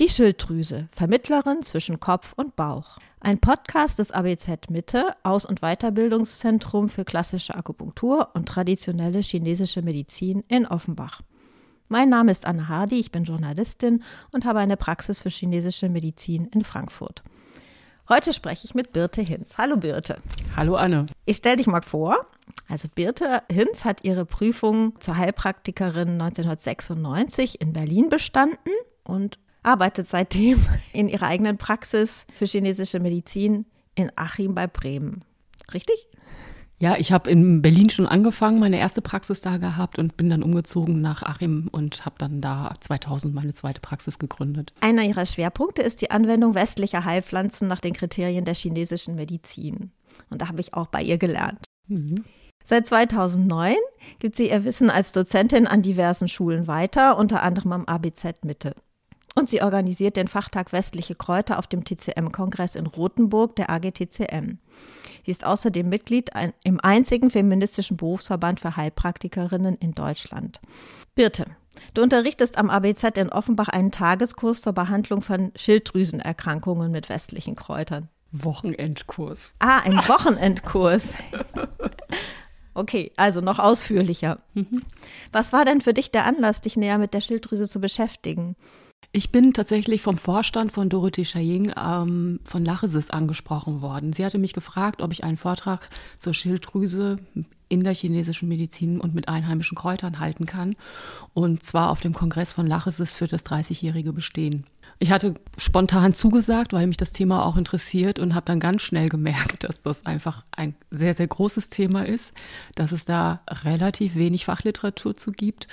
Die Schilddrüse, Vermittlerin zwischen Kopf und Bauch. Ein Podcast des ABZ Mitte, Aus- und Weiterbildungszentrum für klassische Akupunktur und traditionelle chinesische Medizin in Offenbach. Mein Name ist Anne Hardy, ich bin Journalistin und habe eine Praxis für chinesische Medizin in Frankfurt. Heute spreche ich mit Birte Hinz. Hallo Birte. Hallo Anne. Ich stelle dich mal vor. Also Birte Hinz hat ihre Prüfung zur Heilpraktikerin 1996 in Berlin bestanden und arbeitet seitdem in ihrer eigenen Praxis für chinesische Medizin in Achim bei Bremen. Richtig? Ja, ich habe in Berlin schon angefangen, meine erste Praxis da gehabt und bin dann umgezogen nach Achim und habe dann da 2000 meine zweite Praxis gegründet. Einer ihrer Schwerpunkte ist die Anwendung westlicher Heilpflanzen nach den Kriterien der chinesischen Medizin. Und da habe ich auch bei ihr gelernt. Mhm. Seit 2009 gibt sie ihr Wissen als Dozentin an diversen Schulen weiter, unter anderem am ABZ Mitte. Und sie organisiert den Fachtag Westliche Kräuter auf dem TCM-Kongress in Rothenburg, der AGTCM. Sie ist außerdem Mitglied im einzigen feministischen Berufsverband für Heilpraktikerinnen in Deutschland. Birte, du unterrichtest am ABZ in Offenbach einen Tageskurs zur Behandlung von Schilddrüsenerkrankungen mit westlichen Kräutern. Wochenendkurs. Ah, ein Wochenendkurs. Okay, also noch ausführlicher. Mhm. Was war denn für dich der Anlass, dich näher mit der Schilddrüse zu beschäftigen? Ich bin tatsächlich vom Vorstand von Dorothee Chaying ähm, von Lachesis angesprochen worden. Sie hatte mich gefragt, ob ich einen Vortrag zur Schilddrüse in der chinesischen Medizin und mit einheimischen Kräutern halten kann. Und zwar auf dem Kongress von Lachesis für das 30-jährige Bestehen. Ich hatte spontan zugesagt, weil mich das Thema auch interessiert und habe dann ganz schnell gemerkt, dass das einfach ein sehr, sehr großes Thema ist, dass es da relativ wenig Fachliteratur zu gibt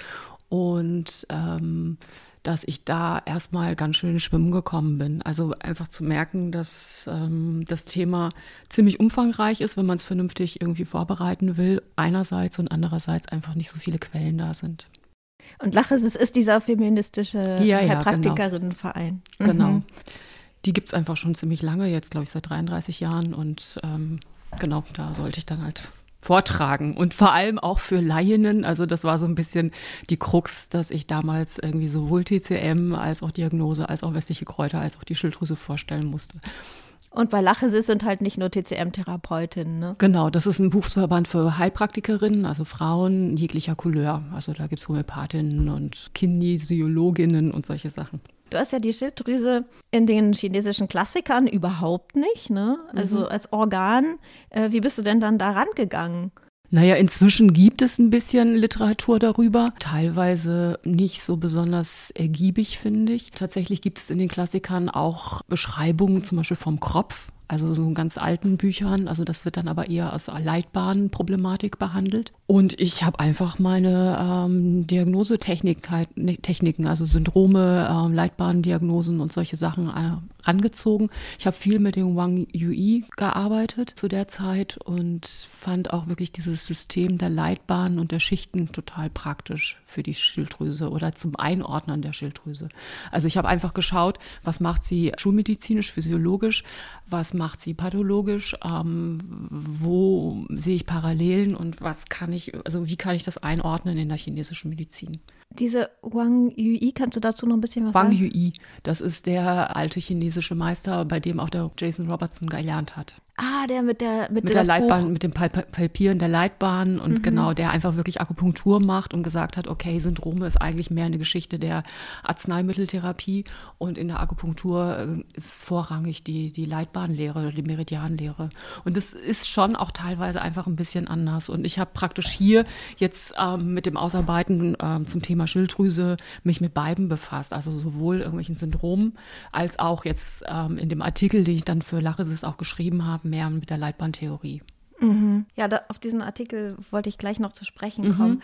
und ähm, dass ich da erstmal ganz schön Schwimmen gekommen bin. Also einfach zu merken, dass ähm, das Thema ziemlich umfangreich ist, wenn man es vernünftig irgendwie vorbereiten will, einerseits und andererseits einfach nicht so viele Quellen da sind. Und Laches, es ist dieser feministische ja, ja, genau. Praktikerinnenverein. Genau. Mhm. genau. Die gibt es einfach schon ziemlich lange, jetzt glaube ich seit 33 Jahren und ähm, genau, da sollte ich dann halt vortragen und vor allem auch für Laienen. Also das war so ein bisschen die Krux, dass ich damals irgendwie sowohl TCM als auch Diagnose, als auch westliche Kräuter, als auch die Schilddrüse vorstellen musste. Und bei Lachesis sind halt nicht nur TCM-Therapeutinnen, ne? Genau, das ist ein Berufsverband für Heilpraktikerinnen, also Frauen jeglicher Couleur. Also da gibt es Homöopathinnen und Kinesiologinnen und solche Sachen. Du hast ja die Schilddrüse in den chinesischen Klassikern überhaupt nicht, ne? Also mhm. als Organ. Äh, wie bist du denn dann da rangegangen? Naja, inzwischen gibt es ein bisschen Literatur darüber, teilweise nicht so besonders ergiebig, finde ich. Tatsächlich gibt es in den Klassikern auch Beschreibungen, zum Beispiel vom Kropf, also so ganz alten Büchern. Also das wird dann aber eher als Leitbahnproblematik behandelt. Und ich habe einfach meine ähm, Diagnosetechniken, also Syndrome, ähm, Leitbahndiagnosen und solche Sachen äh, rangezogen. Ich habe viel mit dem Wang Yui gearbeitet zu der Zeit und fand auch wirklich dieses System der Leitbahnen und der Schichten total praktisch für die Schilddrüse oder zum Einordnen der Schilddrüse. Also ich habe einfach geschaut, was macht sie schulmedizinisch, physiologisch, was macht sie pathologisch, ähm, wo sehe ich Parallelen und was kann ich, also wie kann ich das einordnen in der chinesischen Medizin? Diese Wang Yui, kannst du dazu noch ein bisschen was Wang sagen? Wang Yui, das ist der alte chinesische Meister, bei dem auch der Jason Robertson gelernt hat. Ah, der mit der mit, mit der Leitbahn, Buch. mit dem Palpieren der Leitbahn und mhm. genau, der einfach wirklich Akupunktur macht und gesagt hat, okay, Syndrome ist eigentlich mehr eine Geschichte der Arzneimitteltherapie und in der Akupunktur äh, ist es vorrangig die, die Leitbahnlehre oder die Meridianlehre. Und das ist schon auch teilweise einfach ein bisschen anders. Und ich habe praktisch hier jetzt ähm, mit dem Ausarbeiten ähm, zum Thema Schilddrüse mich mit beiden befasst, also sowohl irgendwelchen Syndromen als auch jetzt ähm, in dem Artikel, den ich dann für Lachesis auch geschrieben habe, mehr mit der Leitbahntheorie. Mhm. Ja, da, auf diesen Artikel wollte ich gleich noch zu sprechen mhm. kommen.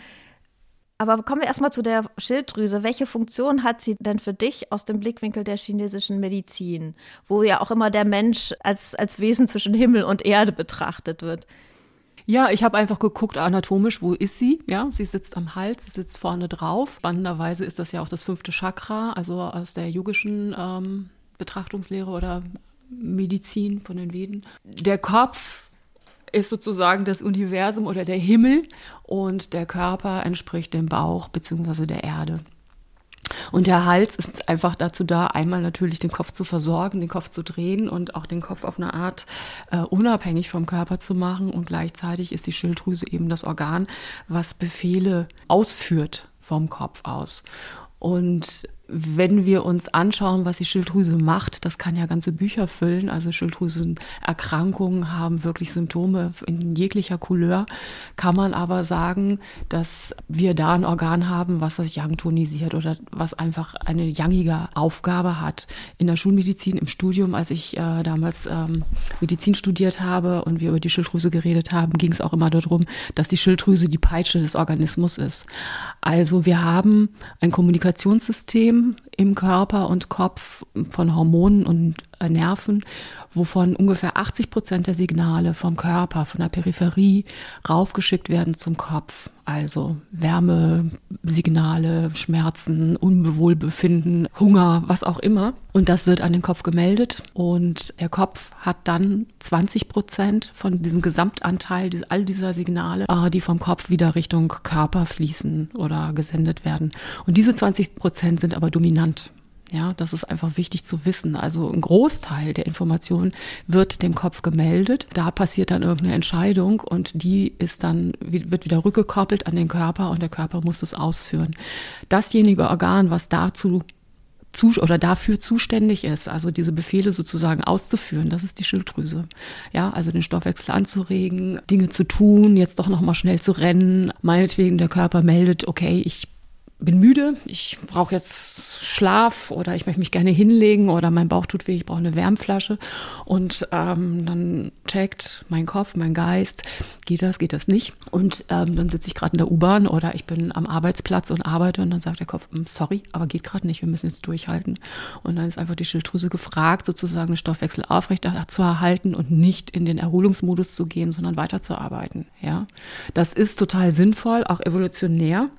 Aber kommen wir erstmal zu der Schilddrüse. Welche Funktion hat sie denn für dich aus dem Blickwinkel der chinesischen Medizin, wo ja auch immer der Mensch als, als Wesen zwischen Himmel und Erde betrachtet wird? Ja, ich habe einfach geguckt anatomisch, wo ist sie? Ja, sie sitzt am Hals, sie sitzt vorne drauf. Spannenderweise ist das ja auch das fünfte Chakra, also aus der yogischen ähm, Betrachtungslehre oder Medizin von den Veden. Der Kopf ist sozusagen das Universum oder der Himmel und der Körper entspricht dem Bauch bzw. der Erde. Und der Hals ist einfach dazu da, einmal natürlich den Kopf zu versorgen, den Kopf zu drehen und auch den Kopf auf eine Art äh, unabhängig vom Körper zu machen. Und gleichzeitig ist die Schilddrüse eben das Organ, was Befehle ausführt vom Kopf aus. Und wenn wir uns anschauen, was die Schilddrüse macht, das kann ja ganze Bücher füllen. Also Schilddrüsenerkrankungen haben wirklich Symptome in jeglicher Couleur. Kann man aber sagen, dass wir da ein Organ haben, was das Young tonisiert oder was einfach eine youngige Aufgabe hat. In der Schulmedizin, im Studium, als ich äh, damals ähm, Medizin studiert habe und wir über die Schilddrüse geredet haben, ging es auch immer darum, dass die Schilddrüse die Peitsche des Organismus ist. Also wir haben ein Kommunikationssystem, System im Körper und Kopf von Hormonen und Nerven, wovon ungefähr 80 Prozent der Signale vom Körper, von der Peripherie raufgeschickt werden zum Kopf. Also Wärmesignale, Schmerzen, Unbewohlbefinden, Hunger, was auch immer. Und das wird an den Kopf gemeldet. Und der Kopf hat dann 20 Prozent von diesem Gesamtanteil all dieser Signale, äh, die vom Kopf wieder Richtung Körper fließen oder gesendet werden. Und diese 20 Prozent sind aber dominant. Ja, das ist einfach wichtig zu wissen. Also ein Großteil der Informationen wird dem Kopf gemeldet. Da passiert dann irgendeine Entscheidung und die ist dann, wird wieder rückgekoppelt an den Körper und der Körper muss es ausführen. Dasjenige Organ, was dazu zu, oder dafür zuständig ist, also diese Befehle sozusagen auszuführen, das ist die Schilddrüse. Ja, also den Stoffwechsel anzuregen, Dinge zu tun, jetzt doch nochmal schnell zu rennen. Meinetwegen der Körper meldet, okay, ich bin müde, ich brauche jetzt Schlaf oder ich möchte mich gerne hinlegen oder mein Bauch tut weh, ich brauche eine Wärmflasche. Und ähm, dann checkt mein Kopf, mein Geist, geht das, geht das nicht. Und ähm, dann sitze ich gerade in der U-Bahn oder ich bin am Arbeitsplatz und arbeite und dann sagt der Kopf, hm, sorry, aber geht gerade nicht, wir müssen jetzt durchhalten. Und dann ist einfach die Schilddrüse gefragt, sozusagen den Stoffwechsel aufrecht zu erhalten und nicht in den Erholungsmodus zu gehen, sondern weiterzuarbeiten. Ja, das ist total sinnvoll, auch evolutionär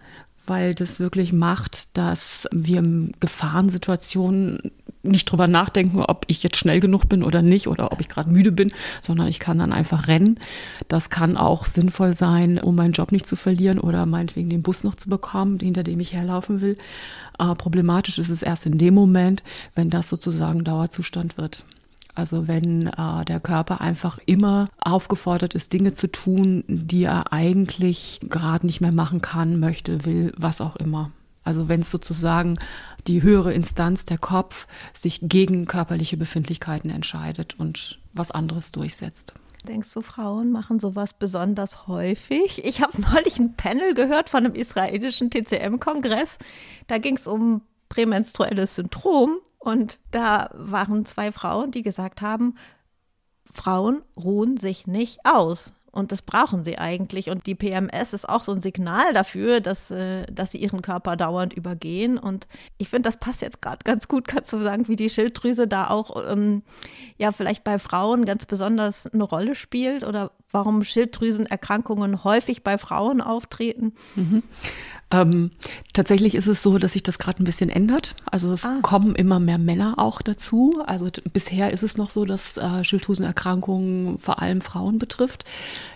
weil das wirklich macht, dass wir in Gefahrensituationen nicht drüber nachdenken, ob ich jetzt schnell genug bin oder nicht oder ob ich gerade müde bin, sondern ich kann dann einfach rennen. Das kann auch sinnvoll sein, um meinen Job nicht zu verlieren oder meinetwegen den Bus noch zu bekommen, hinter dem ich herlaufen will. Problematisch ist es erst in dem Moment, wenn das sozusagen Dauerzustand wird. Also wenn äh, der Körper einfach immer aufgefordert ist, Dinge zu tun, die er eigentlich gerade nicht mehr machen kann, möchte, will, was auch immer. Also wenn es sozusagen die höhere Instanz, der Kopf, sich gegen körperliche Befindlichkeiten entscheidet und was anderes durchsetzt. Denkst du, Frauen machen sowas besonders häufig? Ich habe neulich ein Panel gehört von einem israelischen TCM-Kongress. Da ging es um prämenstruelles Syndrom und da waren zwei Frauen, die gesagt haben, Frauen ruhen sich nicht aus. Und das brauchen sie eigentlich. Und die PMS ist auch so ein Signal dafür, dass, äh, dass sie ihren Körper dauernd übergehen. Und ich finde, das passt jetzt gerade ganz gut, kannst du sagen, wie die Schilddrüse da auch ähm, ja vielleicht bei Frauen ganz besonders eine Rolle spielt oder warum Schilddrüsenerkrankungen häufig bei Frauen auftreten. Mhm. Ähm, tatsächlich ist es so, dass sich das gerade ein bisschen ändert. Also es ah. kommen immer mehr Männer auch dazu. Also bisher ist es noch so, dass äh, Schilddrüsenerkrankungen vor allem Frauen betrifft.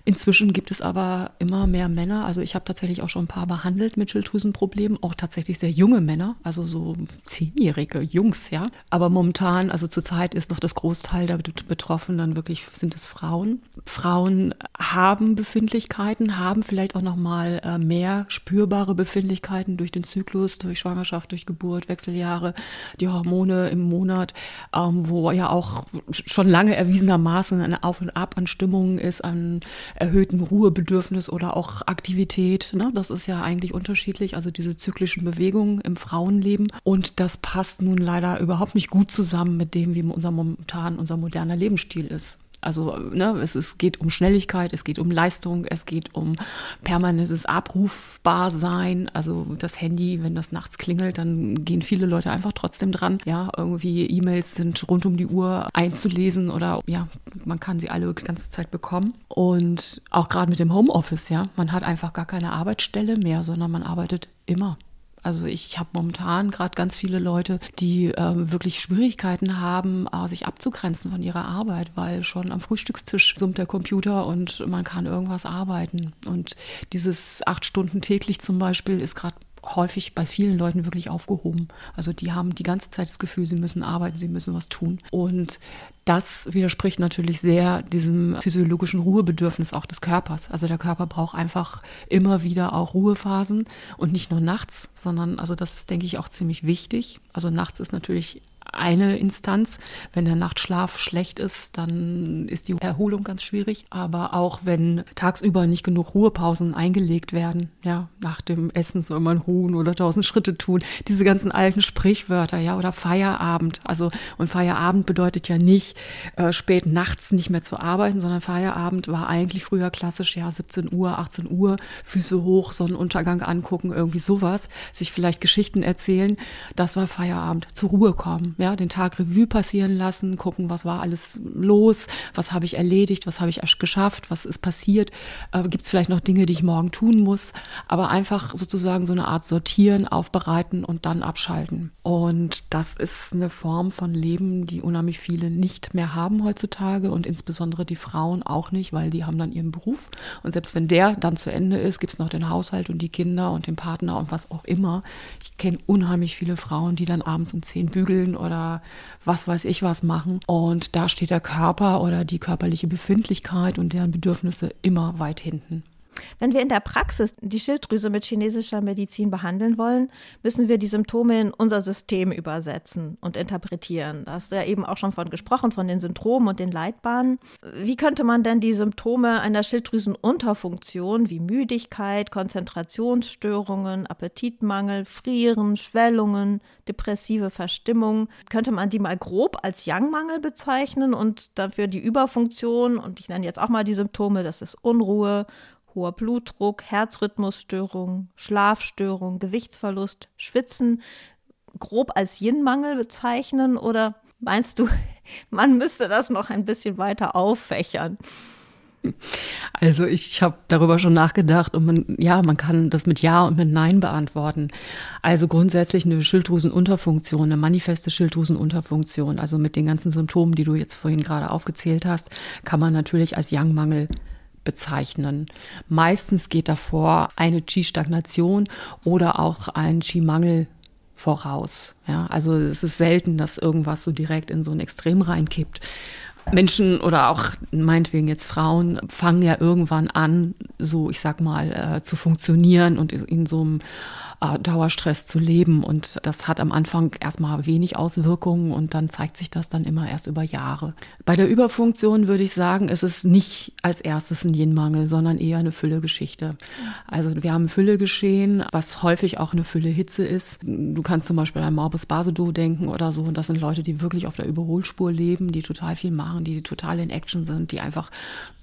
Inzwischen gibt es aber immer mehr Männer. Also ich habe tatsächlich auch schon ein paar behandelt mit Schilddrüsenproblemen, auch tatsächlich sehr junge Männer, also so zehnjährige Jungs, ja. Aber momentan, also zurzeit ist noch das Großteil der Betroffenen wirklich sind es Frauen. Frauen haben Befindlichkeiten, haben vielleicht auch noch mal äh, mehr spürbare Befindlichkeiten durch den Zyklus, durch Schwangerschaft, durch Geburt, Wechseljahre, die Hormone im Monat, ähm, wo ja auch schon lange erwiesenermaßen ein Auf und Ab an Stimmungen ist, an erhöhten Ruhebedürfnis oder auch Aktivität. Ne? Das ist ja eigentlich unterschiedlich, also diese zyklischen Bewegungen im Frauenleben. Und das passt nun leider überhaupt nicht gut zusammen mit dem, wie unser momentan unser moderner Lebensstil ist. Also ne, es, es geht um Schnelligkeit, es geht um Leistung, es geht um permanentes Abrufbarsein. Also das Handy, wenn das nachts klingelt, dann gehen viele Leute einfach trotzdem dran. Ja, irgendwie E-Mails sind rund um die Uhr einzulesen oder ja, man kann sie alle die ganze Zeit bekommen. Und auch gerade mit dem Homeoffice, ja, man hat einfach gar keine Arbeitsstelle mehr, sondern man arbeitet immer. Also ich habe momentan gerade ganz viele Leute, die äh, wirklich Schwierigkeiten haben, äh, sich abzugrenzen von ihrer Arbeit, weil schon am Frühstückstisch summt der Computer und man kann irgendwas arbeiten. Und dieses acht Stunden täglich zum Beispiel ist gerade häufig bei vielen Leuten wirklich aufgehoben. Also die haben die ganze Zeit das Gefühl, sie müssen arbeiten, sie müssen was tun. Und das widerspricht natürlich sehr diesem physiologischen Ruhebedürfnis auch des Körpers. Also der Körper braucht einfach immer wieder auch Ruhephasen und nicht nur nachts, sondern also das ist, denke ich, auch ziemlich wichtig. Also nachts ist natürlich eine Instanz. Wenn der Nachtschlaf schlecht ist, dann ist die Erholung ganz schwierig. Aber auch wenn tagsüber nicht genug Ruhepausen eingelegt werden, ja, nach dem Essen soll man ruhen oder tausend Schritte tun, diese ganzen alten Sprichwörter, ja, oder Feierabend. Also, und Feierabend bedeutet ja nicht äh, spät nachts nicht mehr zu arbeiten, sondern Feierabend war eigentlich früher klassisch, ja, 17 Uhr, 18 Uhr, Füße hoch, Sonnenuntergang angucken, irgendwie sowas, sich vielleicht Geschichten erzählen. Das war Feierabend, zur Ruhe kommen ja, den Tag Revue passieren lassen, gucken, was war alles los, was habe ich erledigt, was habe ich geschafft, was ist passiert, äh, gibt es vielleicht noch Dinge, die ich morgen tun muss, aber einfach sozusagen so eine Art sortieren, aufbereiten und dann abschalten. Und das ist eine Form von Leben, die unheimlich viele nicht mehr haben heutzutage und insbesondere die Frauen auch nicht, weil die haben dann ihren Beruf und selbst wenn der dann zu Ende ist, gibt es noch den Haushalt und die Kinder und den Partner und was auch immer. Ich kenne unheimlich viele Frauen, die dann abends um zehn bügeln oder was weiß ich was machen. Und da steht der Körper oder die körperliche Befindlichkeit und deren Bedürfnisse immer weit hinten. Wenn wir in der Praxis die Schilddrüse mit chinesischer Medizin behandeln wollen, müssen wir die Symptome in unser System übersetzen und interpretieren. Da hast du ja eben auch schon von gesprochen, von den Syndromen und den Leitbahnen. Wie könnte man denn die Symptome einer Schilddrüsenunterfunktion wie Müdigkeit, Konzentrationsstörungen, Appetitmangel, Frieren, Schwellungen, depressive Verstimmung, könnte man die mal grob als Yang-Mangel bezeichnen und dafür die Überfunktion, und ich nenne jetzt auch mal die Symptome, das ist Unruhe, hoher Blutdruck, Herzrhythmusstörung, Schlafstörung, Gewichtsverlust, Schwitzen grob als Yin-Mangel bezeichnen oder meinst du, man müsste das noch ein bisschen weiter auffächern? Also ich habe darüber schon nachgedacht und man, ja, man kann das mit Ja und mit Nein beantworten. Also grundsätzlich eine Schilddrüsenunterfunktion, eine manifeste Schilddrüsenunterfunktion, also mit den ganzen Symptomen, die du jetzt vorhin gerade aufgezählt hast, kann man natürlich als Yang-Mangel bezeichnen. Meistens geht davor eine Qi-Stagnation oder auch ein Qi-Mangel voraus. Ja, also es ist selten, dass irgendwas so direkt in so ein Extrem reinkippt. Menschen oder auch meinetwegen jetzt Frauen fangen ja irgendwann an, so ich sag mal, äh, zu funktionieren und in so einem Dauerstress zu leben. Und das hat am Anfang erstmal wenig Auswirkungen und dann zeigt sich das dann immer erst über Jahre. Bei der Überfunktion würde ich sagen, ist es nicht als erstes ein Yin-Mangel, sondern eher eine Füllegeschichte. Also wir haben Füllegeschehen, was häufig auch eine Fülle-Hitze ist. Du kannst zum Beispiel an Morbus Basedow denken oder so. Und das sind Leute, die wirklich auf der Überholspur leben, die total viel machen, die total in Action sind, die einfach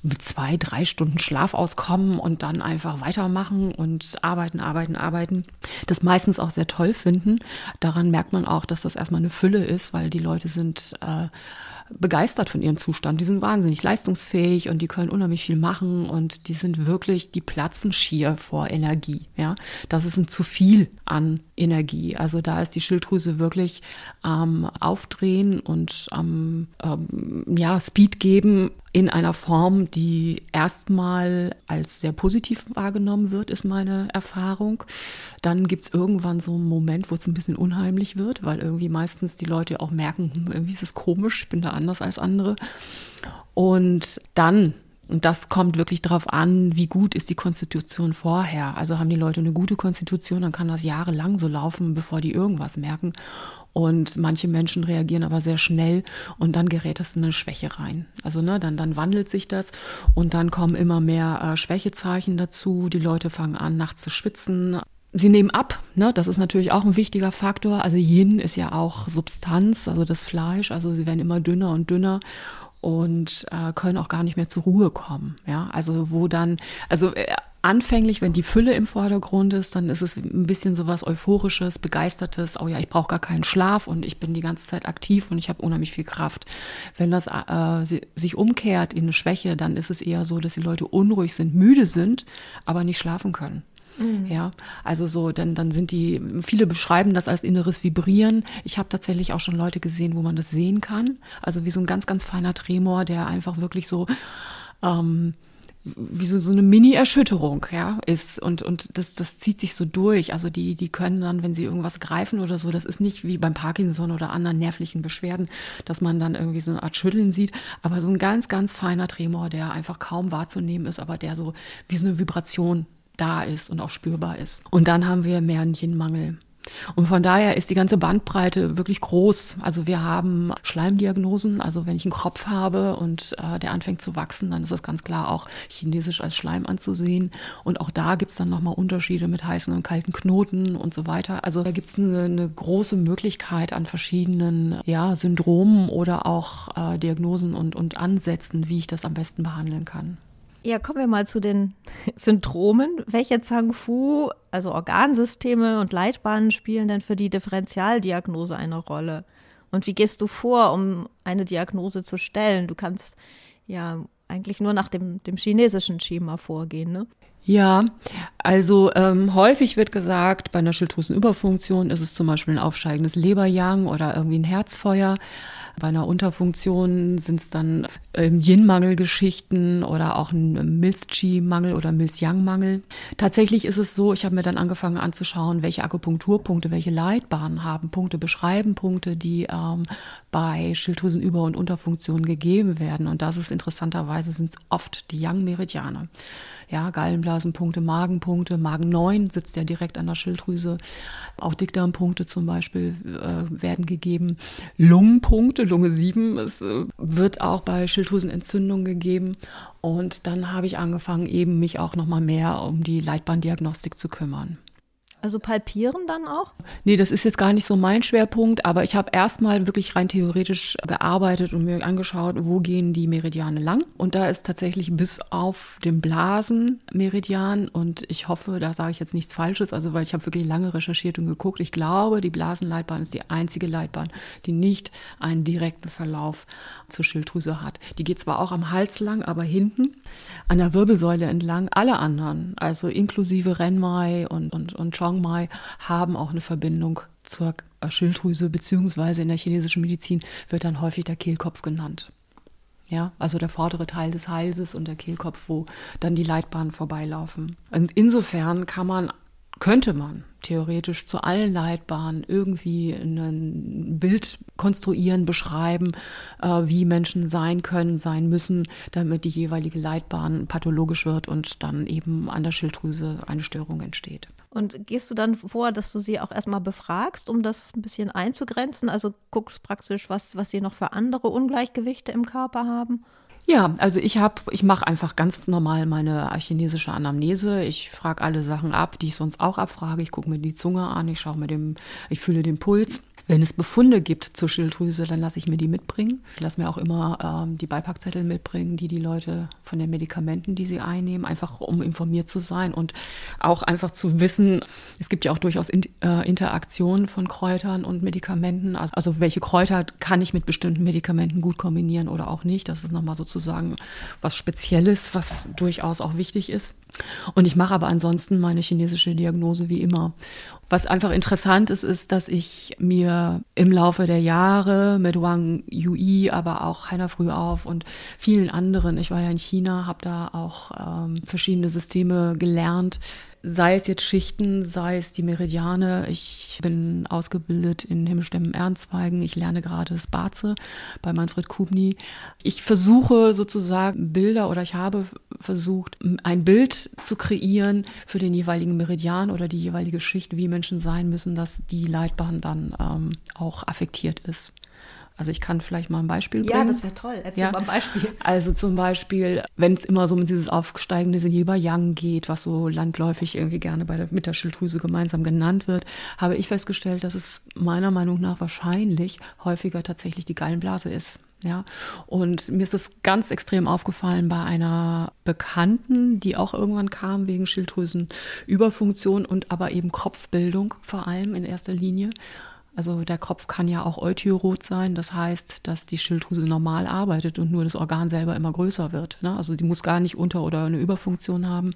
mit zwei, drei Stunden Schlaf auskommen und dann einfach weitermachen und arbeiten, arbeiten, arbeiten. Das meistens auch sehr toll finden. Daran merkt man auch, dass das erstmal eine Fülle ist, weil die Leute sind äh, begeistert von ihrem Zustand. Die sind wahnsinnig leistungsfähig und die können unheimlich viel machen und die sind wirklich, die platzen schier vor Energie. Ja, das ist ein zu viel an Energie. Also da ist die Schilddrüse wirklich am ähm, Aufdrehen und am ähm, ja, Speed geben in einer Form, die erstmal als sehr positiv wahrgenommen wird, ist meine Erfahrung. Dann gibt es irgendwann so einen Moment, wo es ein bisschen unheimlich wird, weil irgendwie meistens die Leute auch merken, hm, irgendwie ist es komisch, ich bin da anders als andere. Und dann und das kommt wirklich darauf an, wie gut ist die Konstitution vorher. Also haben die Leute eine gute Konstitution, dann kann das jahrelang so laufen, bevor die irgendwas merken. Und manche Menschen reagieren aber sehr schnell und dann gerät das in eine Schwäche rein. Also ne, dann, dann wandelt sich das und dann kommen immer mehr äh, Schwächezeichen dazu. Die Leute fangen an, nachts zu schwitzen. Sie nehmen ab, ne? das ist natürlich auch ein wichtiger Faktor. Also Yin ist ja auch Substanz, also das Fleisch. Also sie werden immer dünner und dünner und äh, können auch gar nicht mehr zur Ruhe kommen. Ja, also wo dann, also äh, anfänglich, wenn die Fülle im Vordergrund ist, dann ist es ein bisschen so was Euphorisches, Begeistertes. Oh ja, ich brauche gar keinen Schlaf und ich bin die ganze Zeit aktiv und ich habe unheimlich viel Kraft. Wenn das äh, sich umkehrt in eine Schwäche, dann ist es eher so, dass die Leute unruhig sind, müde sind, aber nicht schlafen können. Mhm. Ja, also so, dann, dann sind die, viele beschreiben das als inneres Vibrieren. Ich habe tatsächlich auch schon Leute gesehen, wo man das sehen kann. Also wie so ein ganz, ganz feiner Tremor, der einfach wirklich so ähm, wie so, so eine Mini-Erschütterung, ja, ist. Und, und das, das zieht sich so durch. Also die, die können dann, wenn sie irgendwas greifen oder so, das ist nicht wie beim Parkinson oder anderen nervlichen Beschwerden, dass man dann irgendwie so eine Art Schütteln sieht, aber so ein ganz, ganz feiner Tremor, der einfach kaum wahrzunehmen ist, aber der so wie so eine Vibration da ist und auch spürbar ist. Und dann haben wir Märchenmangel. Und von daher ist die ganze Bandbreite wirklich groß. Also wir haben Schleimdiagnosen, also wenn ich einen Kropf habe und äh, der anfängt zu wachsen, dann ist das ganz klar auch chinesisch als Schleim anzusehen. Und auch da gibt es dann nochmal Unterschiede mit heißen und kalten Knoten und so weiter. Also da gibt es eine, eine, große Möglichkeit an verschiedenen ja, Syndromen oder auch äh, Diagnosen und, und Ansätzen, wie ich das am besten behandeln kann. Ja, kommen wir mal zu den Syndromen. Welche Zhang-Fu, also Organsysteme und Leitbahnen spielen denn für die Differentialdiagnose eine Rolle? Und wie gehst du vor, um eine Diagnose zu stellen? Du kannst ja eigentlich nur nach dem, dem chinesischen Schema vorgehen, ne? Ja, also ähm, häufig wird gesagt, bei einer Schilddrüsenüberfunktion ist es zum Beispiel ein aufsteigendes Leberjang oder irgendwie ein Herzfeuer. Bei einer Unterfunktion sind es dann ähm, Yin-Mangel-Geschichten oder auch ein Milz-Chi-Mangel oder Milz-Yang-Mangel. Tatsächlich ist es so, ich habe mir dann angefangen anzuschauen, welche Akupunkturpunkte, welche Leitbahnen haben Punkte, beschreiben Punkte, die ähm, bei Schilddrüsenüber- und Unterfunktion gegeben werden. Und das ist interessanterweise sind es oft die Yang-Meridiane ja, Gallenblasenpunkte, Magenpunkte, Magen 9 sitzt ja direkt an der Schilddrüse. Auch Dickdarmpunkte zum Beispiel äh, werden gegeben. Lungenpunkte, Lunge 7, es äh, wird auch bei Schilddrüsenentzündung gegeben. Und dann habe ich angefangen, eben mich auch nochmal mehr um die Leitbahndiagnostik zu kümmern. Also palpieren dann auch? Nee, das ist jetzt gar nicht so mein Schwerpunkt, aber ich habe erstmal wirklich rein theoretisch gearbeitet und mir angeschaut, wo gehen die Meridiane lang. Und da ist tatsächlich bis auf den Blasenmeridian und ich hoffe, da sage ich jetzt nichts Falsches, also weil ich habe wirklich lange recherchiert und geguckt. Ich glaube, die Blasenleitbahn ist die einzige Leitbahn, die nicht einen direkten Verlauf zur Schilddrüse hat. Die geht zwar auch am Hals lang, aber hinten an der Wirbelsäule entlang. Alle anderen, also inklusive Renmai und, und, und Chong Mai haben auch eine Verbindung zur Schilddrüse, beziehungsweise in der chinesischen Medizin wird dann häufig der Kehlkopf genannt. Ja, also der vordere Teil des Halses und der Kehlkopf, wo dann die Leitbahnen vorbeilaufen. Und insofern kann man, könnte man theoretisch zu allen Leitbahnen irgendwie ein Bild konstruieren, beschreiben, äh, wie Menschen sein können, sein müssen, damit die jeweilige Leitbahn pathologisch wird und dann eben an der Schilddrüse eine Störung entsteht. Und gehst du dann vor, dass du sie auch erstmal befragst, um das ein bisschen einzugrenzen? Also guckst praktisch, was, was sie noch für andere Ungleichgewichte im Körper haben? Ja, also ich habe, ich mache einfach ganz normal meine chinesische Anamnese. Ich frage alle Sachen ab, die ich sonst auch abfrage. Ich gucke mir die Zunge an, ich schaue mir dem, ich fühle den Puls. Wenn es Befunde gibt zur Schilddrüse, dann lasse ich mir die mitbringen. Ich lasse mir auch immer ähm, die Beipackzettel mitbringen, die die Leute von den Medikamenten, die sie einnehmen, einfach um informiert zu sein und auch einfach zu wissen, es gibt ja auch durchaus in, äh, Interaktionen von Kräutern und Medikamenten. Also, also welche Kräuter kann ich mit bestimmten Medikamenten gut kombinieren oder auch nicht. Das ist nochmal sozusagen was Spezielles, was durchaus auch wichtig ist. Und ich mache aber ansonsten meine chinesische Diagnose wie immer. Was einfach interessant ist, ist, dass ich mir im Laufe der Jahre mit Wang Yui, aber auch Heiner Frühauf und vielen anderen, ich war ja in China, habe da auch ähm, verschiedene Systeme gelernt, sei es jetzt Schichten, sei es die Meridiane. Ich bin ausgebildet in Himmelstämmen Ernzweigen. Ich lerne gerade das Barze bei Manfred Kubni. Ich versuche sozusagen Bilder oder ich habe versucht, ein Bild zu kreieren für den jeweiligen Meridian oder die jeweilige Schicht, wie Menschen sein müssen, dass die Leitbahn dann ähm, auch affektiert ist. Also ich kann vielleicht mal ein Beispiel bringen. Ja, das wäre toll. Erzähl ja. mal ein Beispiel. Also zum Beispiel, wenn es immer so um dieses aufsteigende Silber-Yang geht, was so landläufig irgendwie gerne bei der, mit der Schilddrüse gemeinsam genannt wird, habe ich festgestellt, dass es meiner Meinung nach wahrscheinlich häufiger tatsächlich die Gallenblase ist. Ja, und mir ist es ganz extrem aufgefallen bei einer Bekannten, die auch irgendwann kam wegen Schilddrüsenüberfunktion und aber eben Kopfbildung vor allem in erster Linie. Also der Kopf kann ja auch Euthyroid sein, das heißt, dass die Schilddrüse normal arbeitet und nur das Organ selber immer größer wird. Ne? Also die muss gar nicht Unter- oder eine Überfunktion haben,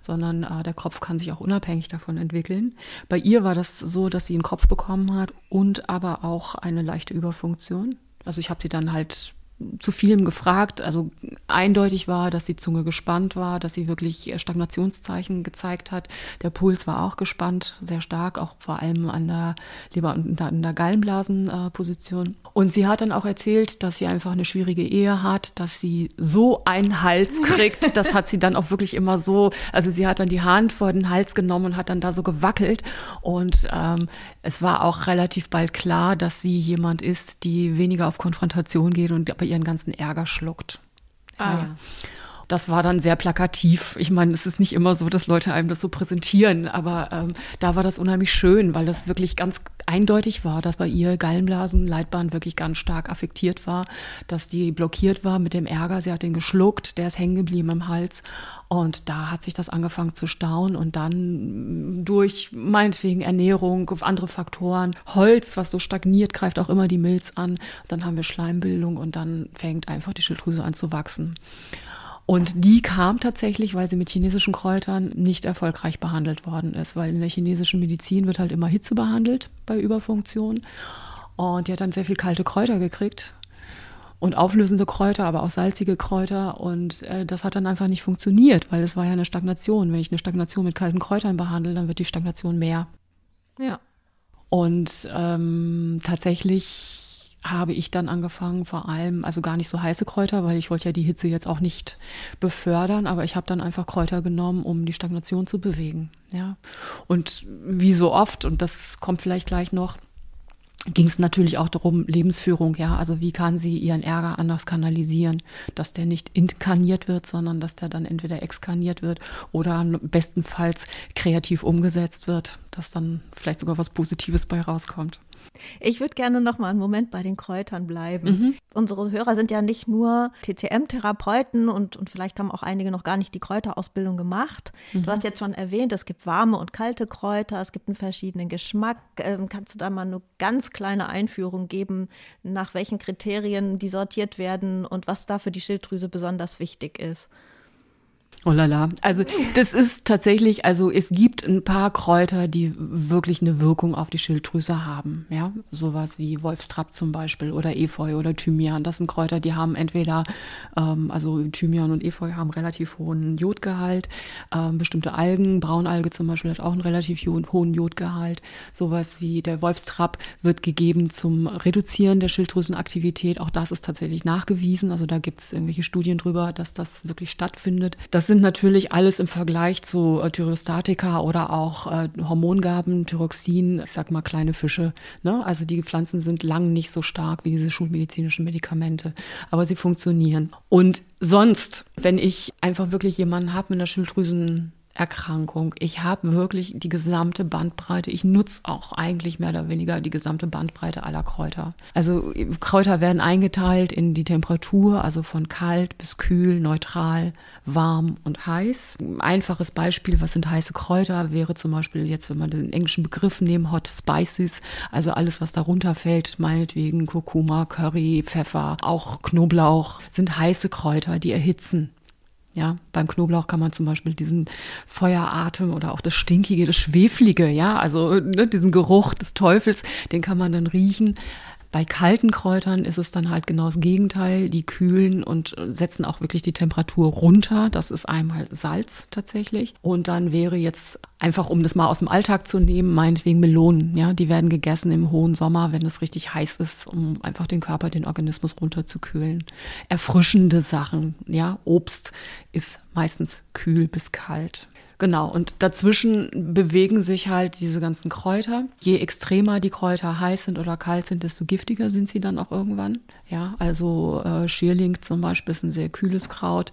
sondern äh, der Kopf kann sich auch unabhängig davon entwickeln. Bei ihr war das so, dass sie einen Kopf bekommen hat und aber auch eine leichte Überfunktion. Also ich habe sie dann halt zu vielem gefragt. Also eindeutig war, dass die Zunge gespannt war, dass sie wirklich Stagnationszeichen gezeigt hat. Der Puls war auch gespannt, sehr stark, auch vor allem an der Leber- und an der Gallenblasenposition. Und sie hat dann auch erzählt, dass sie einfach eine schwierige Ehe hat, dass sie so einen Hals kriegt. Das hat sie dann auch wirklich immer so, also sie hat dann die Hand vor den Hals genommen und hat dann da so gewackelt. Und ähm, es war auch relativ bald klar, dass sie jemand ist, die weniger auf Konfrontation geht und aber ihren ganzen Ärger schluckt. Ah, ja. Das war dann sehr plakativ. Ich meine, es ist nicht immer so, dass Leute einem das so präsentieren, aber ähm, da war das unheimlich schön, weil das wirklich ganz eindeutig war, dass bei ihr Gallenblasen, Leitbahn wirklich ganz stark affektiert war, dass die blockiert war mit dem Ärger. Sie hat den geschluckt, der ist hängen geblieben im Hals. Und da hat sich das angefangen zu stauen und dann durch meinetwegen Ernährung, andere Faktoren, Holz, was so stagniert, greift auch immer die Milz an. Dann haben wir Schleimbildung und dann fängt einfach die Schilddrüse an zu wachsen. Und die kam tatsächlich, weil sie mit chinesischen Kräutern nicht erfolgreich behandelt worden ist, weil in der chinesischen Medizin wird halt immer Hitze behandelt bei Überfunktion. Und die hat dann sehr viel kalte Kräuter gekriegt und auflösende Kräuter, aber auch salzige Kräuter. Und äh, das hat dann einfach nicht funktioniert, weil es war ja eine Stagnation. Wenn ich eine Stagnation mit kalten Kräutern behandle, dann wird die Stagnation mehr. Ja. Und ähm, tatsächlich habe ich dann angefangen, vor allem, also gar nicht so heiße Kräuter, weil ich wollte ja die Hitze jetzt auch nicht befördern, aber ich habe dann einfach Kräuter genommen, um die Stagnation zu bewegen. Ja. Und wie so oft, und das kommt vielleicht gleich noch, ging es natürlich auch darum, Lebensführung, ja, also wie kann sie ihren Ärger anders kanalisieren, dass der nicht inkarniert wird, sondern dass der dann entweder exkarniert wird oder bestenfalls kreativ umgesetzt wird, dass dann vielleicht sogar was Positives bei rauskommt. Ich würde gerne noch mal einen Moment bei den Kräutern bleiben. Mhm. Unsere Hörer sind ja nicht nur TCM-Therapeuten und, und vielleicht haben auch einige noch gar nicht die Kräuterausbildung gemacht. Mhm. Du hast jetzt schon erwähnt, es gibt warme und kalte Kräuter, es gibt einen verschiedenen Geschmack. Ähm, kannst du da mal eine ganz kleine Einführung geben, nach welchen Kriterien die sortiert werden und was da für die Schilddrüse besonders wichtig ist? Oh lala. Also das ist tatsächlich, also es gibt ein paar Kräuter, die wirklich eine Wirkung auf die Schilddrüse haben. Ja, sowas wie Wolfstrapp zum Beispiel oder Efeu oder Thymian. Das sind Kräuter, die haben entweder, ähm, also Thymian und Efeu haben relativ hohen Jodgehalt. Ähm, bestimmte Algen, Braunalge zum Beispiel hat auch einen relativ hohen Jodgehalt. Sowas wie der Wolfstrapp wird gegeben zum Reduzieren der Schilddrüsenaktivität. Auch das ist tatsächlich nachgewiesen. Also da gibt es irgendwelche Studien drüber, dass das wirklich stattfindet. Das sind natürlich alles im Vergleich zu äh, Thyrostatika oder auch äh, Hormongaben, Thyroxin, ich sag mal kleine Fische. Ne? Also die Pflanzen sind lang nicht so stark wie diese schulmedizinischen Medikamente, aber sie funktionieren. Und sonst, wenn ich einfach wirklich jemanden habe mit einer Schilddrüsen Erkrankung. Ich habe wirklich die gesamte Bandbreite. Ich nutze auch eigentlich mehr oder weniger die gesamte Bandbreite aller Kräuter. Also Kräuter werden eingeteilt in die Temperatur, also von kalt bis kühl, neutral, warm und heiß. Ein einfaches Beispiel, was sind heiße Kräuter, wäre zum Beispiel jetzt, wenn man den englischen Begriff nehmen, Hot Spices, also alles, was darunter fällt, meinetwegen Kurkuma, Curry, Pfeffer, auch Knoblauch, sind heiße Kräuter, die erhitzen. Ja, beim Knoblauch kann man zum Beispiel diesen Feueratem oder auch das Stinkige, das Schweflige, ja, also ne, diesen Geruch des Teufels, den kann man dann riechen. Bei kalten Kräutern ist es dann halt genau das Gegenteil. Die kühlen und setzen auch wirklich die Temperatur runter. Das ist einmal Salz tatsächlich. Und dann wäre jetzt einfach, um das mal aus dem Alltag zu nehmen, meinetwegen Melonen. Ja, die werden gegessen im hohen Sommer, wenn es richtig heiß ist, um einfach den Körper, den Organismus runterzukühlen. Erfrischende Sachen. Ja, Obst ist meistens kühl bis kalt. Genau, und dazwischen bewegen sich halt diese ganzen Kräuter. Je extremer die Kräuter heiß sind oder kalt sind, desto giftiger sind sie dann auch irgendwann. Ja, also äh, Schierling zum Beispiel ist ein sehr kühles Kraut.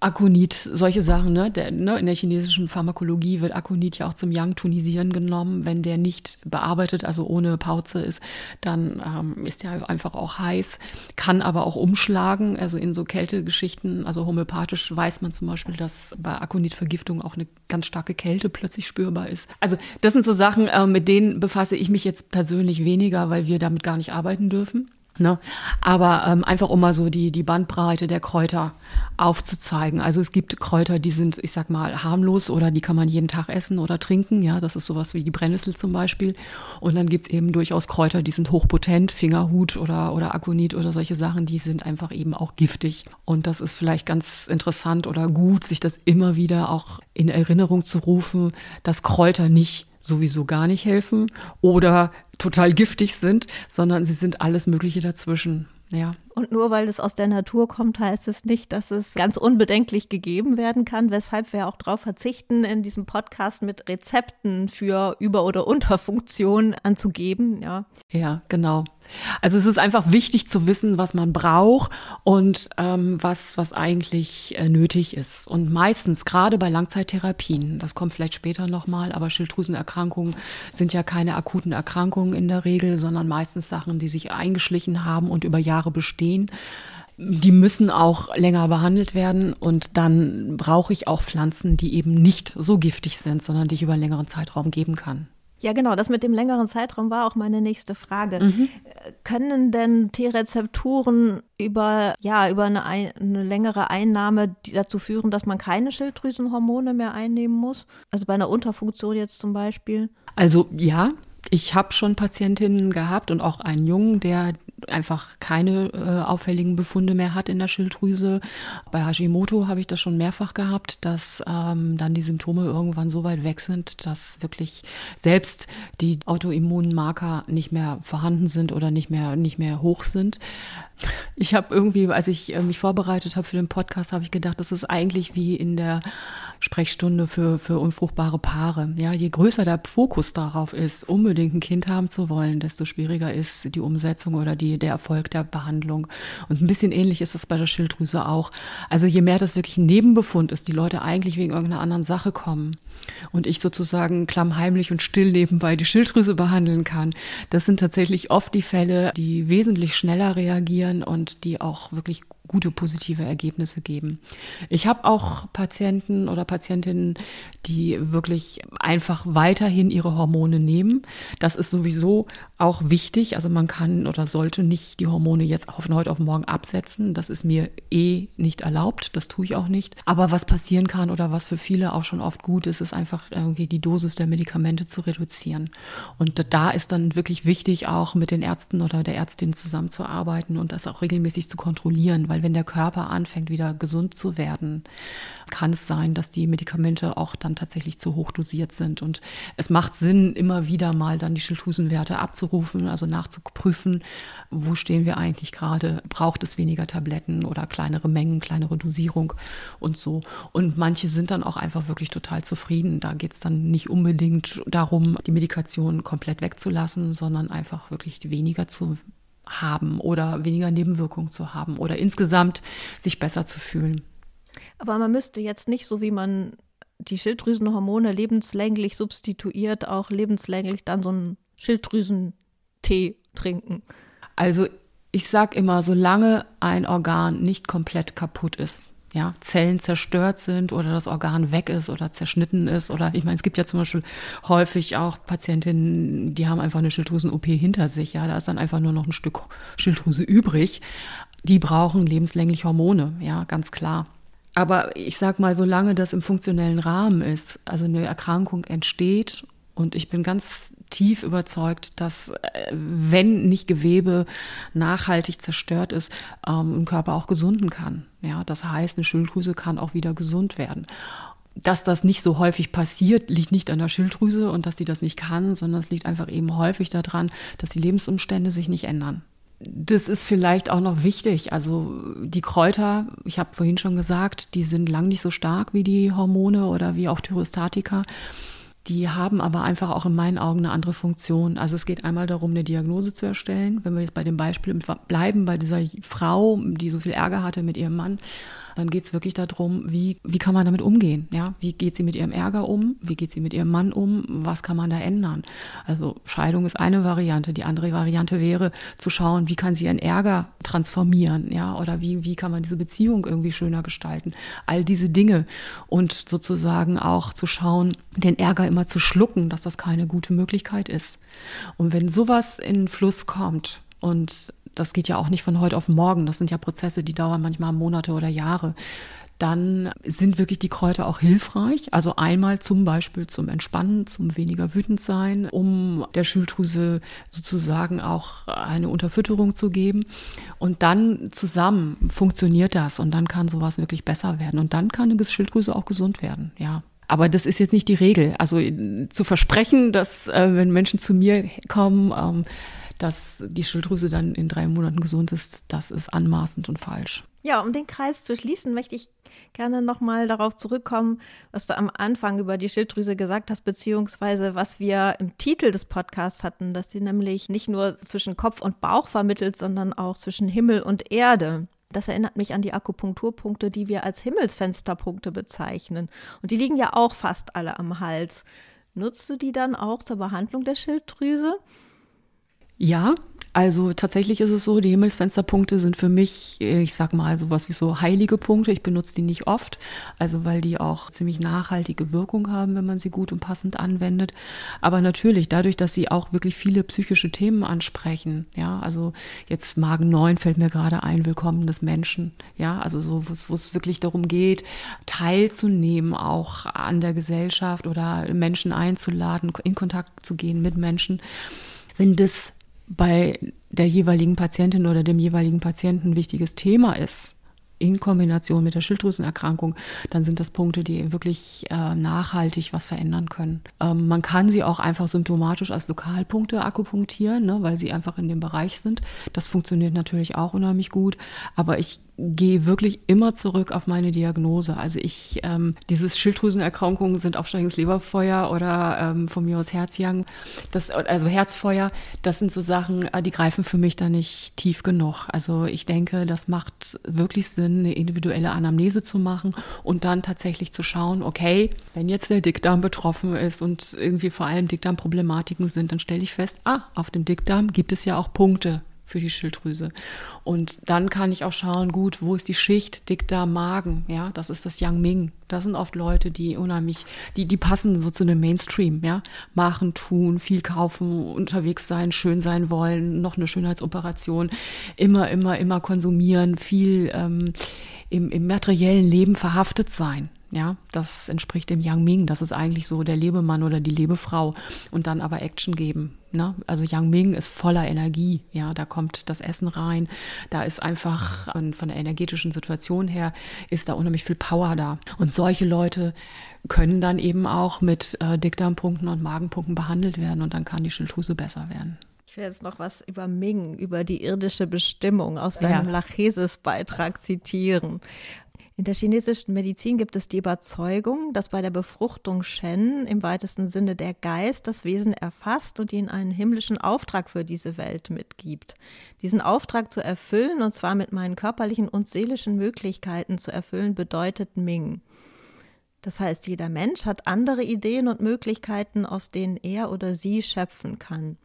Akonit, solche Sachen, ne? Der, ne? In der chinesischen Pharmakologie wird Akonit ja auch zum Yang-Tunisieren genommen. Wenn der nicht bearbeitet, also ohne Pauze ist, dann ähm, ist der einfach auch heiß, kann aber auch umschlagen. Also in so Kältegeschichten, also homöopathisch weiß man zum Beispiel, dass bei Akonitvergiftung auch eine ganz starke Kälte plötzlich spürbar ist. Also das sind so Sachen, äh, mit denen befasse ich mich jetzt persönlich weniger, weil wir damit gar nicht arbeiten dürfen. Ne? Aber ähm, einfach um mal so die, die Bandbreite der Kräuter aufzuzeigen. Also es gibt Kräuter, die sind, ich sag mal, harmlos oder die kann man jeden Tag essen oder trinken. Ja, das ist sowas wie die Brennnessel zum Beispiel. Und dann gibt's eben durchaus Kräuter, die sind hochpotent, Fingerhut oder, oder Akonit oder solche Sachen, die sind einfach eben auch giftig. Und das ist vielleicht ganz interessant oder gut, sich das immer wieder auch in Erinnerung zu rufen, dass Kräuter nicht sowieso gar nicht helfen oder total giftig sind, sondern sie sind alles Mögliche dazwischen. Ja. Und nur weil es aus der Natur kommt, heißt es nicht, dass es ganz unbedenklich gegeben werden kann, weshalb wir auch darauf verzichten, in diesem Podcast mit Rezepten für Über- oder Unterfunktion anzugeben. Ja, ja genau. Also es ist einfach wichtig zu wissen, was man braucht und ähm, was, was eigentlich äh, nötig ist. Und meistens, gerade bei Langzeittherapien, das kommt vielleicht später nochmal, aber Schilddrüsenerkrankungen sind ja keine akuten Erkrankungen in der Regel, sondern meistens Sachen, die sich eingeschlichen haben und über Jahre bestehen. Die müssen auch länger behandelt werden und dann brauche ich auch Pflanzen, die eben nicht so giftig sind, sondern die ich über einen längeren Zeitraum geben kann. Ja, genau, das mit dem längeren Zeitraum war auch meine nächste Frage. Mhm. Können denn T-Rezepturen über, ja, über eine, eine, längere Einnahme dazu führen, dass man keine Schilddrüsenhormone mehr einnehmen muss? Also bei einer Unterfunktion jetzt zum Beispiel? Also ja, ich habe schon Patientinnen gehabt und auch einen Jungen, der einfach keine äh, auffälligen Befunde mehr hat in der Schilddrüse. Bei Hashimoto habe ich das schon mehrfach gehabt, dass ähm, dann die Symptome irgendwann so weit weg sind, dass wirklich selbst die Autoimmunmarker nicht mehr vorhanden sind oder nicht mehr, nicht mehr hoch sind. Ich habe irgendwie, als ich äh, mich vorbereitet habe für den Podcast, habe ich gedacht, das ist eigentlich wie in der Sprechstunde für, für unfruchtbare Paare. Ja, je größer der Fokus darauf ist, unbedingt ein Kind haben zu wollen, desto schwieriger ist die Umsetzung oder die, der Erfolg der Behandlung. Und ein bisschen ähnlich ist das bei der Schilddrüse auch. Also je mehr das wirklich ein Nebenbefund ist, die Leute eigentlich wegen irgendeiner anderen Sache kommen und ich sozusagen klammheimlich und still nebenbei die Schilddrüse behandeln kann, das sind tatsächlich oft die Fälle, die wesentlich schneller reagieren und die auch wirklich gute positive Ergebnisse geben. Ich habe auch Patienten oder Patientinnen, die wirklich einfach weiterhin ihre Hormone nehmen. Das ist sowieso auch wichtig. Also man kann oder sollte nicht die Hormone jetzt von heute auf morgen absetzen. Das ist mir eh nicht erlaubt. Das tue ich auch nicht. Aber was passieren kann oder was für viele auch schon oft gut ist, ist einfach irgendwie die Dosis der Medikamente zu reduzieren. Und da ist dann wirklich wichtig, auch mit den Ärzten oder der Ärztin zusammenzuarbeiten und das auch regelmäßig zu kontrollieren, weil wenn der Körper anfängt, wieder gesund zu werden, kann es sein, dass die Medikamente auch dann tatsächlich zu hoch dosiert sind. Und es macht Sinn, immer wieder mal dann die Schilddrüsenwerte abzurufen, also nachzuprüfen, wo stehen wir eigentlich gerade, braucht es weniger Tabletten oder kleinere Mengen, kleinere Dosierung und so. Und manche sind dann auch einfach wirklich total zufrieden. Da geht es dann nicht unbedingt darum, die Medikation komplett wegzulassen, sondern einfach wirklich weniger zu haben oder weniger Nebenwirkungen zu haben oder insgesamt sich besser zu fühlen. Aber man müsste jetzt nicht, so wie man die Schilddrüsenhormone lebenslänglich substituiert, auch lebenslänglich dann so einen Schilddrüsentee trinken. Also ich sage immer, solange ein Organ nicht komplett kaputt ist, ja, Zellen zerstört sind oder das Organ weg ist oder zerschnitten ist. Oder ich meine, es gibt ja zum Beispiel häufig auch Patientinnen, die haben einfach eine Schilddrüsen-OP hinter sich. Ja, da ist dann einfach nur noch ein Stück Schilddrüse übrig. Die brauchen lebenslänglich Hormone, ja, ganz klar. Aber ich sag mal, solange das im funktionellen Rahmen ist, also eine Erkrankung entsteht und ich bin ganz tief überzeugt, dass äh, wenn nicht Gewebe nachhaltig zerstört ist, ähm, ein Körper auch gesunden kann. Ja, das heißt, eine Schilddrüse kann auch wieder gesund werden. Dass das nicht so häufig passiert, liegt nicht an der Schilddrüse und dass sie das nicht kann, sondern es liegt einfach eben häufig daran, dass die Lebensumstände sich nicht ändern. Das ist vielleicht auch noch wichtig. Also die Kräuter, ich habe vorhin schon gesagt, die sind lang nicht so stark wie die Hormone oder wie auch Thyrostatika. Die haben aber einfach auch in meinen Augen eine andere Funktion. Also es geht einmal darum, eine Diagnose zu erstellen. Wenn wir jetzt bei dem Beispiel bleiben, bei dieser Frau, die so viel Ärger hatte mit ihrem Mann, dann geht es wirklich darum, wie, wie kann man damit umgehen? Ja? Wie geht sie mit ihrem Ärger um? Wie geht sie mit ihrem Mann um? Was kann man da ändern? Also Scheidung ist eine Variante. Die andere Variante wäre zu schauen, wie kann sie ihren Ärger transformieren? Ja? Oder wie, wie kann man diese Beziehung irgendwie schöner gestalten? All diese Dinge. Und sozusagen auch zu schauen, den Ärger immer zu schlucken, dass das keine gute Möglichkeit ist. Und wenn sowas in Fluss kommt, und Das geht ja auch nicht von heute auf morgen. Das sind ja Prozesse, die dauern manchmal Monate oder Jahre dann sind wirklich die Kräuter auch hilfreich. Also einmal zum Beispiel zum Entspannen, zum weniger wütend sein, um der Schilddrüse sozusagen auch eine Unterfütterung zu geben. Und dann zusammen funktioniert das und dann kann sowas wirklich besser werden. Und dann kann eine Schilddrüse auch gesund werden, ja. Aber das ist jetzt nicht die Regel. Also zu versprechen, dass äh, wenn Menschen zu mir kommen, ähm, dass die Schilddrüse dann in drei Monaten gesund ist, das ist anmaßend und falsch. Ja, um den Kreis zu schließen, möchte ich gerne nochmal darauf zurückkommen, was du am Anfang über die Schilddrüse gesagt hast, beziehungsweise was wir im Titel des Podcasts hatten, dass sie nämlich nicht nur zwischen Kopf und Bauch vermittelt, sondern auch zwischen Himmel und Erde. Das erinnert mich an die Akupunkturpunkte, die wir als Himmelsfensterpunkte bezeichnen. Und die liegen ja auch fast alle am Hals. Nutzt du die dann auch zur Behandlung der Schilddrüse? Ja, also tatsächlich ist es so, die Himmelsfensterpunkte sind für mich, ich sag mal, sowas wie so heilige Punkte. Ich benutze die nicht oft, also weil die auch ziemlich nachhaltige Wirkung haben, wenn man sie gut und passend anwendet. Aber natürlich, dadurch, dass sie auch wirklich viele psychische Themen ansprechen, ja, also jetzt Magen 9 fällt mir gerade ein, Willkommen des Menschen, ja, also so, wo es wirklich darum geht, teilzunehmen auch an der Gesellschaft oder Menschen einzuladen, in Kontakt zu gehen mit Menschen. Wenn das bei der jeweiligen Patientin oder dem jeweiligen Patienten ein wichtiges Thema ist, in Kombination mit der Schilddrüsenerkrankung, dann sind das Punkte, die wirklich äh, nachhaltig was verändern können. Ähm, man kann sie auch einfach symptomatisch als Lokalpunkte akupunktieren, ne, weil sie einfach in dem Bereich sind. Das funktioniert natürlich auch unheimlich gut. Aber ich gehe wirklich immer zurück auf meine Diagnose. Also ich, ähm, dieses Schilddrüsenerkrankungen sind aufsteigendes Leberfeuer oder ähm, von mir aus Herzjagen, das, also Herzfeuer, das sind so Sachen, äh, die greifen für mich da nicht tief genug. Also ich denke, das macht wirklich Sinn, eine individuelle Anamnese zu machen und dann tatsächlich zu schauen, okay, wenn jetzt der Dickdarm betroffen ist und irgendwie vor allem Dickdarmproblematiken sind, dann stelle ich fest, ah, auf dem Dickdarm gibt es ja auch Punkte, für die Schilddrüse. Und dann kann ich auch schauen, gut, wo ist die Schicht Dickdarm, Magen? Ja, das ist das Yang Ming. Das sind oft Leute, die unheimlich, die, die passen so zu dem Mainstream, ja. Machen, tun, viel kaufen, unterwegs sein, schön sein wollen, noch eine Schönheitsoperation, immer, immer, immer konsumieren, viel ähm, im, im materiellen Leben verhaftet sein. Ja, das entspricht dem Yang Ming. Das ist eigentlich so der Lebemann oder die Lebefrau. Und dann aber Action geben. Ne? Also Yang Ming ist voller Energie. Ja, da kommt das Essen rein. Da ist einfach von der energetischen Situation her ist da unheimlich viel Power da. Und solche Leute können dann eben auch mit äh, Dickdarmpunkten und Magenpunkten behandelt werden. Und dann kann die Schilddrüse besser werden. Ich will jetzt noch was über Ming, über die irdische Bestimmung aus deinem ja. Lachesis-Beitrag zitieren. In der chinesischen Medizin gibt es die Überzeugung, dass bei der Befruchtung Shen im weitesten Sinne der Geist das Wesen erfasst und ihnen einen himmlischen Auftrag für diese Welt mitgibt. Diesen Auftrag zu erfüllen, und zwar mit meinen körperlichen und seelischen Möglichkeiten zu erfüllen, bedeutet Ming. Das heißt, jeder Mensch hat andere Ideen und Möglichkeiten, aus denen er oder sie schöpfen kann.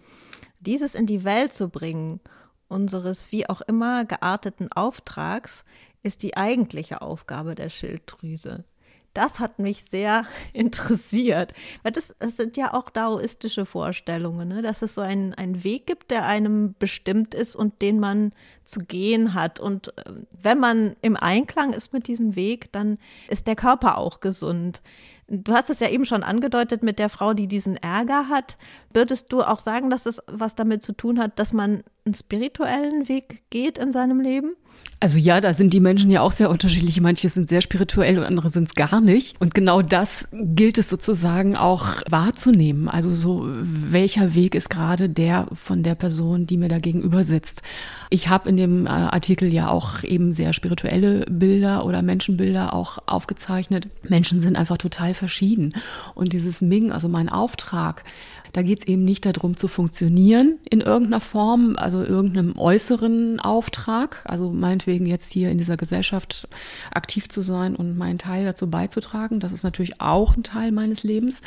Dieses in die Welt zu bringen, unseres wie auch immer gearteten Auftrags, ist die eigentliche Aufgabe der Schilddrüse. Das hat mich sehr interessiert, weil das, das sind ja auch daoistische Vorstellungen, ne? dass es so einen, einen Weg gibt, der einem bestimmt ist und den man zu gehen hat. Und äh, wenn man im Einklang ist mit diesem Weg, dann ist der Körper auch gesund. Du hast es ja eben schon angedeutet mit der Frau, die diesen Ärger hat. Würdest du auch sagen, dass es was damit zu tun hat, dass man einen spirituellen Weg geht in seinem Leben? Also ja, da sind die Menschen ja auch sehr unterschiedlich. Manche sind sehr spirituell und andere sind es gar nicht. Und genau das gilt es sozusagen auch wahrzunehmen. Also so, welcher Weg ist gerade der von der Person, die mir da gegenüber sitzt. Ich habe in dem äh, Artikel ja auch eben sehr spirituelle Bilder oder Menschenbilder auch aufgezeichnet. Menschen sind einfach total verschieden. Und dieses Ming, also mein Auftrag, da geht es eben nicht darum zu funktionieren in irgendeiner Form, also irgendeinem äußeren Auftrag, also meinetwegen jetzt hier in dieser Gesellschaft aktiv zu sein und meinen Teil dazu beizutragen. Das ist natürlich auch ein Teil meines Lebens.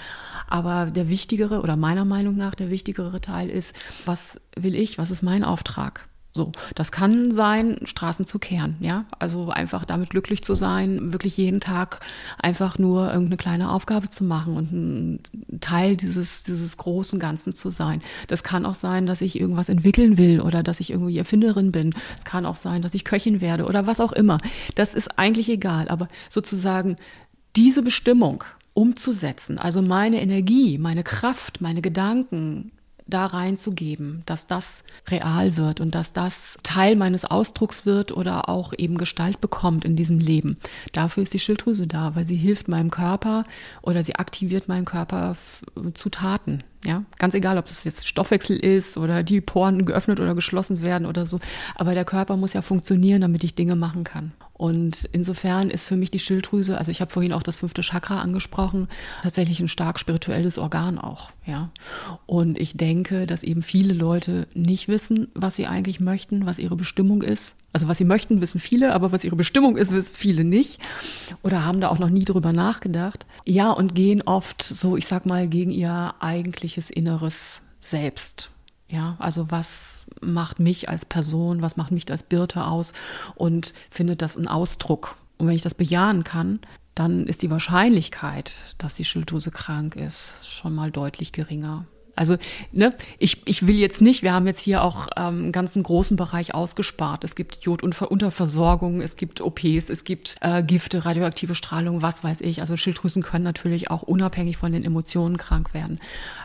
Aber der wichtigere oder meiner Meinung nach der wichtigere Teil ist, was will ich, was ist mein Auftrag? So, das kann sein, Straßen zu kehren, ja. Also einfach damit glücklich zu sein, wirklich jeden Tag einfach nur irgendeine kleine Aufgabe zu machen und ein Teil dieses, dieses großen Ganzen zu sein. Das kann auch sein, dass ich irgendwas entwickeln will oder dass ich irgendwie Erfinderin bin. Es kann auch sein, dass ich Köchin werde oder was auch immer. Das ist eigentlich egal. Aber sozusagen diese Bestimmung umzusetzen, also meine Energie, meine Kraft, meine Gedanken, da reinzugeben, dass das real wird und dass das Teil meines Ausdrucks wird oder auch eben Gestalt bekommt in diesem Leben. Dafür ist die Schilddrüse da, weil sie hilft meinem Körper oder sie aktiviert meinen Körper zu Taten. Ja, ganz egal, ob das jetzt Stoffwechsel ist oder die Poren geöffnet oder geschlossen werden oder so. Aber der Körper muss ja funktionieren, damit ich Dinge machen kann. Und insofern ist für mich die Schilddrüse, also ich habe vorhin auch das fünfte Chakra angesprochen, tatsächlich ein stark spirituelles Organ auch, ja. Und ich denke, dass eben viele Leute nicht wissen, was sie eigentlich möchten, was ihre Bestimmung ist. Also was sie möchten, wissen viele, aber was ihre Bestimmung ist, wissen viele nicht oder haben da auch noch nie drüber nachgedacht. Ja, und gehen oft so, ich sag mal, gegen ihr eigentliches Inneres selbst. Ja, also was macht mich als Person, was macht mich als Birte aus und findet das einen Ausdruck. Und wenn ich das bejahen kann, dann ist die Wahrscheinlichkeit, dass die Schilddrüse krank ist, schon mal deutlich geringer. Also, ne, ich, ich will jetzt nicht, wir haben jetzt hier auch ähm, einen ganzen großen Bereich ausgespart. Es gibt Jodunterversorgung, es gibt OPs, es gibt äh, Gifte, radioaktive Strahlung, was weiß ich. Also Schilddrüsen können natürlich auch unabhängig von den Emotionen krank werden.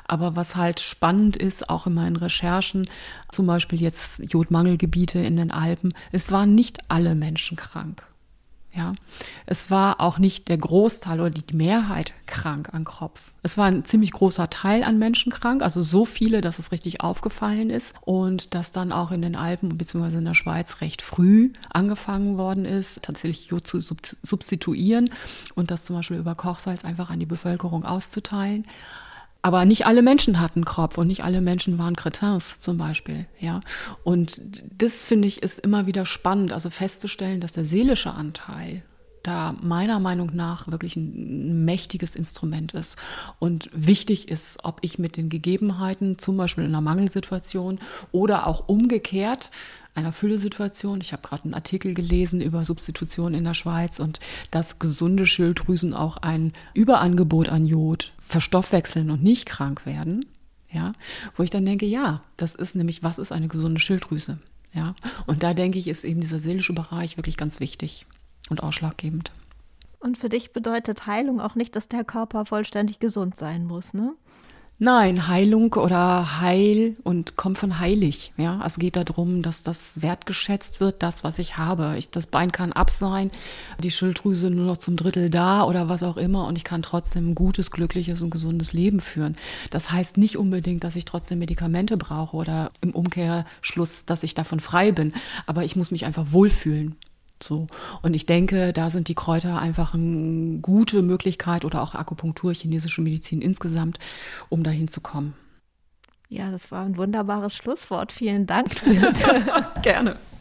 Aber was halt spannend ist, auch in meinen Recherchen, zum Beispiel jetzt Jodmangelgebiete in den Alpen, es waren nicht alle Menschen krank. Ja, es war auch nicht der Großteil oder die Mehrheit krank an Kropf. Es war ein ziemlich großer Teil an Menschen krank, also so viele, dass es richtig aufgefallen ist und dass dann auch in den Alpen bzw. in der Schweiz recht früh angefangen worden ist, tatsächlich Jod zu substituieren und das zum Beispiel über Kochsalz einfach an die Bevölkerung auszuteilen. Aber nicht alle Menschen hatten Kropf und nicht alle Menschen waren Cretins zum Beispiel, ja. Und das finde ich ist immer wieder spannend, also festzustellen, dass der seelische Anteil da meiner Meinung nach wirklich ein mächtiges Instrument ist und wichtig ist, ob ich mit den Gegebenheiten, zum Beispiel in einer Mangelsituation oder auch umgekehrt einer Füllesituation. Ich habe gerade einen Artikel gelesen über Substitution in der Schweiz und dass gesunde Schilddrüsen auch ein Überangebot an Jod verstoffwechseln und nicht krank werden. Ja, wo ich dann denke, ja, das ist nämlich, was ist eine gesunde Schilddrüse? Ja, und da denke ich, ist eben dieser seelische Bereich wirklich ganz wichtig und ausschlaggebend. Und für dich bedeutet Heilung auch nicht, dass der Körper vollständig gesund sein muss, ne? Nein, Heilung oder Heil und kommt von heilig. Ja, es geht darum, dass das wertgeschätzt wird, das, was ich habe. Ich, das Bein kann ab sein, die Schilddrüse nur noch zum Drittel da oder was auch immer und ich kann trotzdem ein gutes, glückliches und gesundes Leben führen. Das heißt nicht unbedingt, dass ich trotzdem Medikamente brauche oder im Umkehrschluss, dass ich davon frei bin. Aber ich muss mich einfach wohlfühlen. So. Und ich denke, da sind die Kräuter einfach eine gute Möglichkeit oder auch Akupunktur, chinesische Medizin insgesamt, um dahin zu kommen. Ja, das war ein wunderbares Schlusswort. Vielen Dank. Gerne.